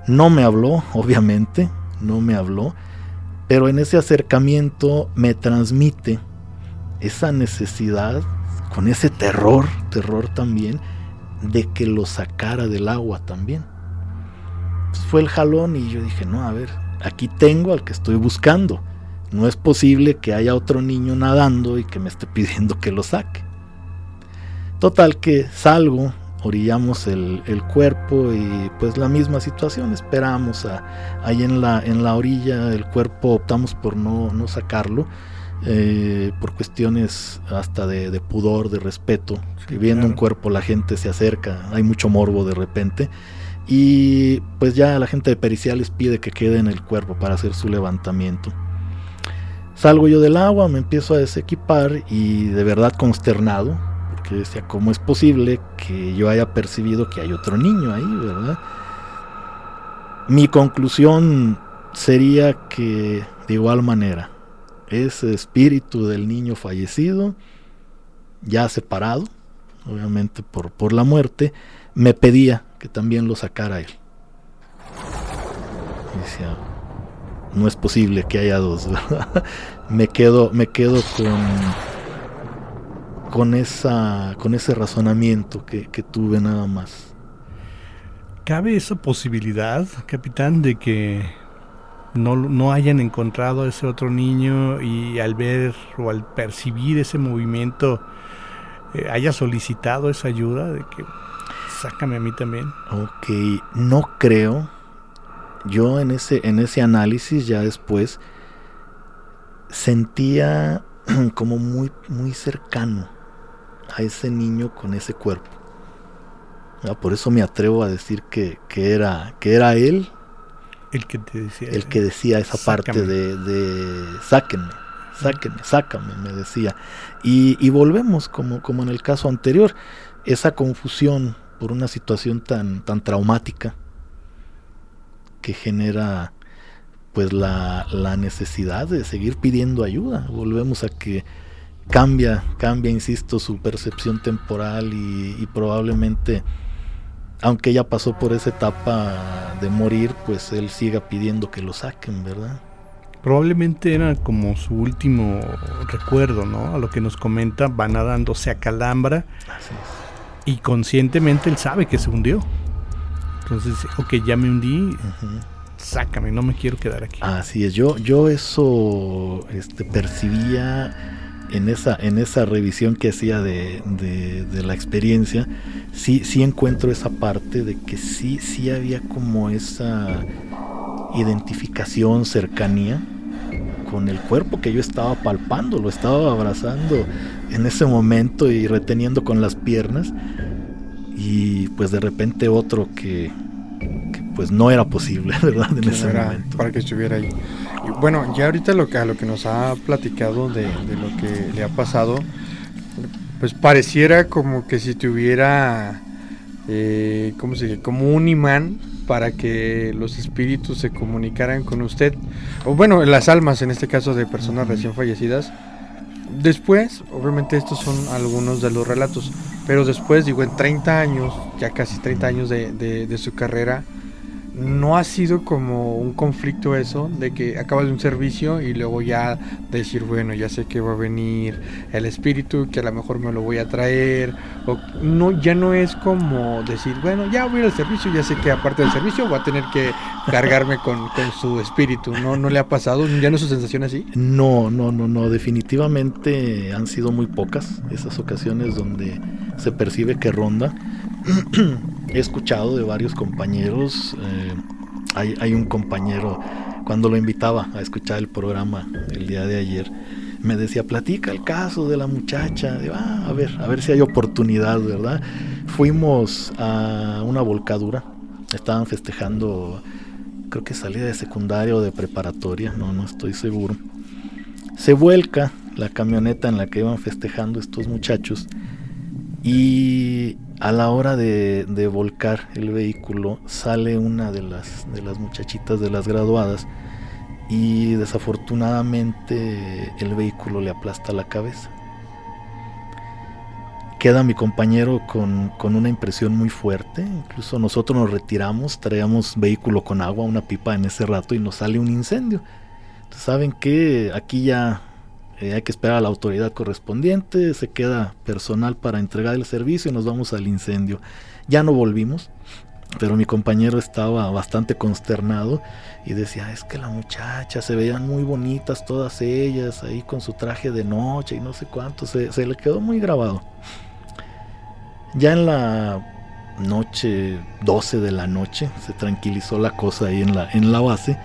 No me habló, obviamente, no me habló, pero en ese acercamiento me transmite esa necesidad, con ese terror, terror también, de que lo sacara del agua también. Fue el jalón y yo dije, no, a ver, aquí tengo al que estoy buscando. No es posible que haya otro niño nadando y que me esté pidiendo que lo saque. Total que salgo, orillamos el, cuerpo y pues la misma situación, esperamos ahí en la, en la orilla el cuerpo, optamos por no, sacarlo. Eh, por cuestiones hasta de, pudor, de respeto. viendo un cuerpo la gente se acerca, hay mucho morbo de repente. Y pues ya la gente de periciales pide que quede en el cuerpo para hacer su levantamiento. Salgo yo del agua, me empiezo a desequipar y de verdad consternado, que decía, ¿cómo es posible que yo haya percibido que hay otro niño ahí, verdad? Mi conclusión sería que de igual manera ese espíritu del niño fallecido, ya separado, obviamente por, por la muerte, me pedía que también lo sacara él. Y decía, no es posible que haya dos, me quedo, me quedo con, con, esa, con ese razonamiento que, que tuve nada más. ¿Cabe esa posibilidad, capitán, de que no, no, hayan encontrado a ese otro niño y al ver o al percibir ese movimiento eh, haya solicitado esa ayuda de que sácame a mí también? Ok, no creo. Yo en ese, en ese análisis ya después sentía como muy, muy cercano a ese niño con ese cuerpo. Por eso me atrevo a decir que, era, que era él el que te decía el que decía esa parte de, de sáquenme sáquenme sácame me decía. Y, y, volvemos como, como en el caso anterior esa confusión por una situación tan tan traumática que genera pues la, la necesidad de seguir pidiendo ayuda. Volvemos a que cambia cambia insisto su percepción temporal y, y probablemente aunque ella pasó por esa etapa de morir, pues él siga pidiendo que lo saquen, ¿verdad? Probablemente era como su último recuerdo, ¿no? A lo que nos comenta, va nadándose a calambra. Así es. Y conscientemente él sabe que se hundió. Entonces, ok, ya me hundí, sácame, no me quiero quedar aquí. Así es, yo, yo eso este, percibía en esa, en esa revisión que hacía de, la experiencia, sí, sí encuentro esa parte de que sí, sí había como esa identificación, cercanía con el cuerpo que yo estaba palpando, lo estaba abrazando en ese momento y reteniendo con las piernas y pues de repente otro que, pues no era posible, ¿verdad? En ese momento. Para que estuviera ahí. Bueno, ya ahorita lo que, a lo que nos ha platicado de, lo que le ha pasado, pues pareciera como que si tuviera, eh, ¿cómo se dice? Como un imán para que los espíritus se comunicaran con usted, o bueno, las almas en este caso de personas recién fallecidas. Después, obviamente estos son algunos de los relatos, pero después, digo, en 30 años, ya casi 30 años de, de su carrera, no ha sido como un conflicto eso de que acabas de un servicio y luego ya decir bueno ya sé que va a venir el espíritu que a lo mejor me lo voy a traer o no ya no es como decir bueno ya voy al servicio ya sé que aparte del servicio voy a tener que cargarme con, con su espíritu no no le ha pasado ya no es su sensación así no no no no definitivamente han sido muy pocas esas ocasiones donde se percibe que ronda he escuchado de varios compañeros, eh, hay, un compañero, cuando lo invitaba a escuchar el programa el día de ayer, me decía, platica el caso de la muchacha, ah, a ver, a ver si hay oportunidad, ¿verdad? Fuimos a una volcadura, estaban festejando, creo que salida de secundaria o de preparatoria, no, no estoy seguro. Se vuelca la camioneta en la que iban festejando estos muchachos y a la hora de, volcar el vehículo sale una de las, de las muchachitas de las graduadas y desafortunadamente el vehículo le aplasta la cabeza. Queda mi compañero con, una impresión muy fuerte, incluso nosotros nos retiramos, traíamos vehículo con agua, una pipa en ese rato y nos sale un incendio. ¿saben que Aquí ya eh, hay que esperar a la autoridad correspondiente, se queda personal para entregar el servicio y nos vamos al incendio. Ya no volvimos, pero mi compañero estaba bastante consternado y decía, es que la muchacha se veían muy bonitas todas ellas ahí con su traje de noche y no sé cuánto, se, se le quedó muy grabado. Ya en la noche 12 de la noche se tranquilizó la cosa ahí en la, en la base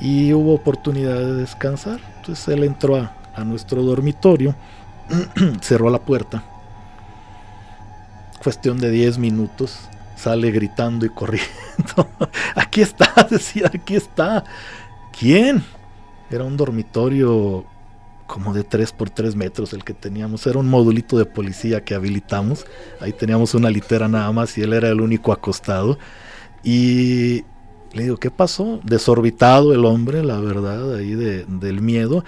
y hubo oportunidad de descansar. Entonces él entró a, a nuestro dormitorio, cerró la puerta. Cuestión de 10 minutos, sale gritando y corriendo. aquí está, decía, aquí está. ¿Quién? Era un dormitorio como de 3 por 3 metros el que teníamos. Era un modulito de policía que habilitamos. Ahí teníamos una litera nada más y él era el único acostado. Y le digo, ¿qué pasó? Desorbitado el hombre, la verdad, ahí de, del miedo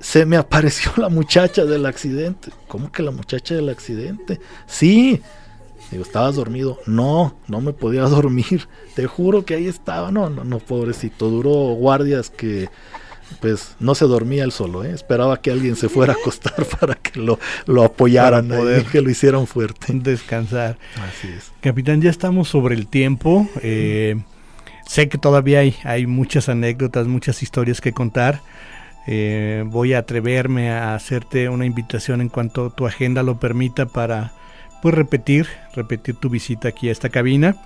se me apareció la muchacha del accidente. ¿Cómo que la muchacha del accidente? Sí. Digo, ¿estabas dormido? No, no me podía dormir. Te juro que ahí estaba. No, no, no, pobrecito. Duró guardias que pues no se dormía él solo, ¿eh? esperaba que alguien se fuera a acostar para que lo, lo apoyaran, poder que lo hicieran fuerte. Descansar. Así es. Capitán, ya estamos sobre el tiempo. Eh, sé que todavía hay, hay muchas anécdotas, muchas historias que contar. Eh, voy a atreverme a hacerte una invitación en cuanto tu agenda lo permita para pues repetir, repetir tu visita aquí a esta cabina.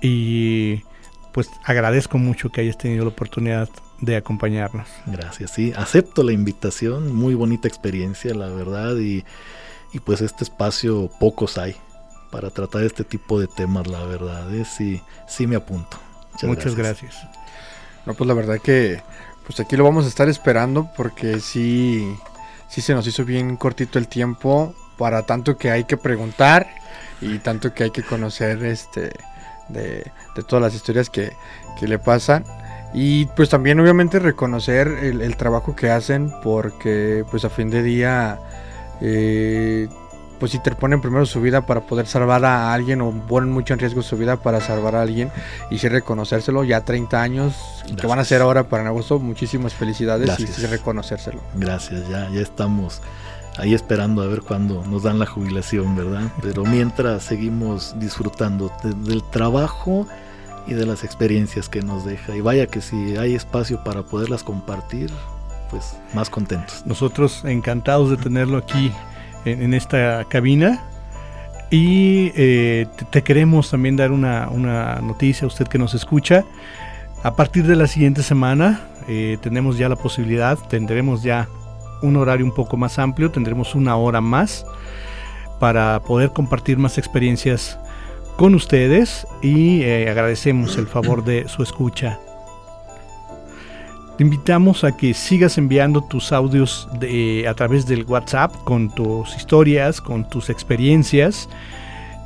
Y pues agradezco mucho que hayas tenido la oportunidad de acompañarnos. Gracias, sí, acepto la invitación, muy bonita experiencia, la verdad, y, pues este espacio pocos hay para tratar este tipo de temas, la verdad, es sí, sí me apunto. Muchas, gracias. No, pues la verdad que pues aquí lo vamos a estar esperando porque sí, sí se nos hizo bien cortito el tiempo para tanto que hay que preguntar y tanto que hay que conocer este de, todas las historias que, que le pasan. Y pues también obviamente reconocer el, trabajo que hacen porque pues a fin de día eh, pues interponen primero su vida para poder salvar a alguien o ponen mucho en riesgo su vida para salvar a alguien y sí reconocérselo. Ya 30 años que van a ser ahora para agosto muchísimas felicidades y sí reconocérselo. Gracias ya ya estamos ahí esperando a ver cuándo nos dan la jubilación verdad pero mientras seguimos disfrutando del trabajo y de las experiencias que nos deja. Y vaya que si hay espacio para poderlas compartir, pues más contentos. Nosotros encantados de tenerlo aquí en, esta cabina. Y eh, te, queremos también dar una, noticia a usted que nos escucha. A partir de la siguiente semana eh, tenemos ya la posibilidad, tendremos ya un horario un poco más amplio, tendremos una hora más para poder compartir más experiencias con ustedes y eh, agradecemos el favor de su escucha. Te invitamos a que sigas enviando tus audios a través del WhatsApp con tus historias, con tus experiencias.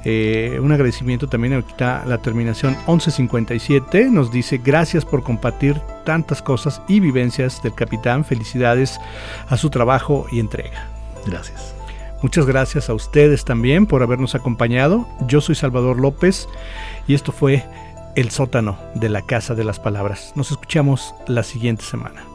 Eh, un agradecimiento también a la terminación 1157. Nos dice gracias por compartir tantas cosas y vivencias del capitán. Felicidades a su trabajo y entrega. Gracias. Muchas gracias a ustedes también por habernos acompañado. Yo soy Salvador López y esto fue El sótano de la Casa de las Palabras. Nos escuchamos la siguiente semana.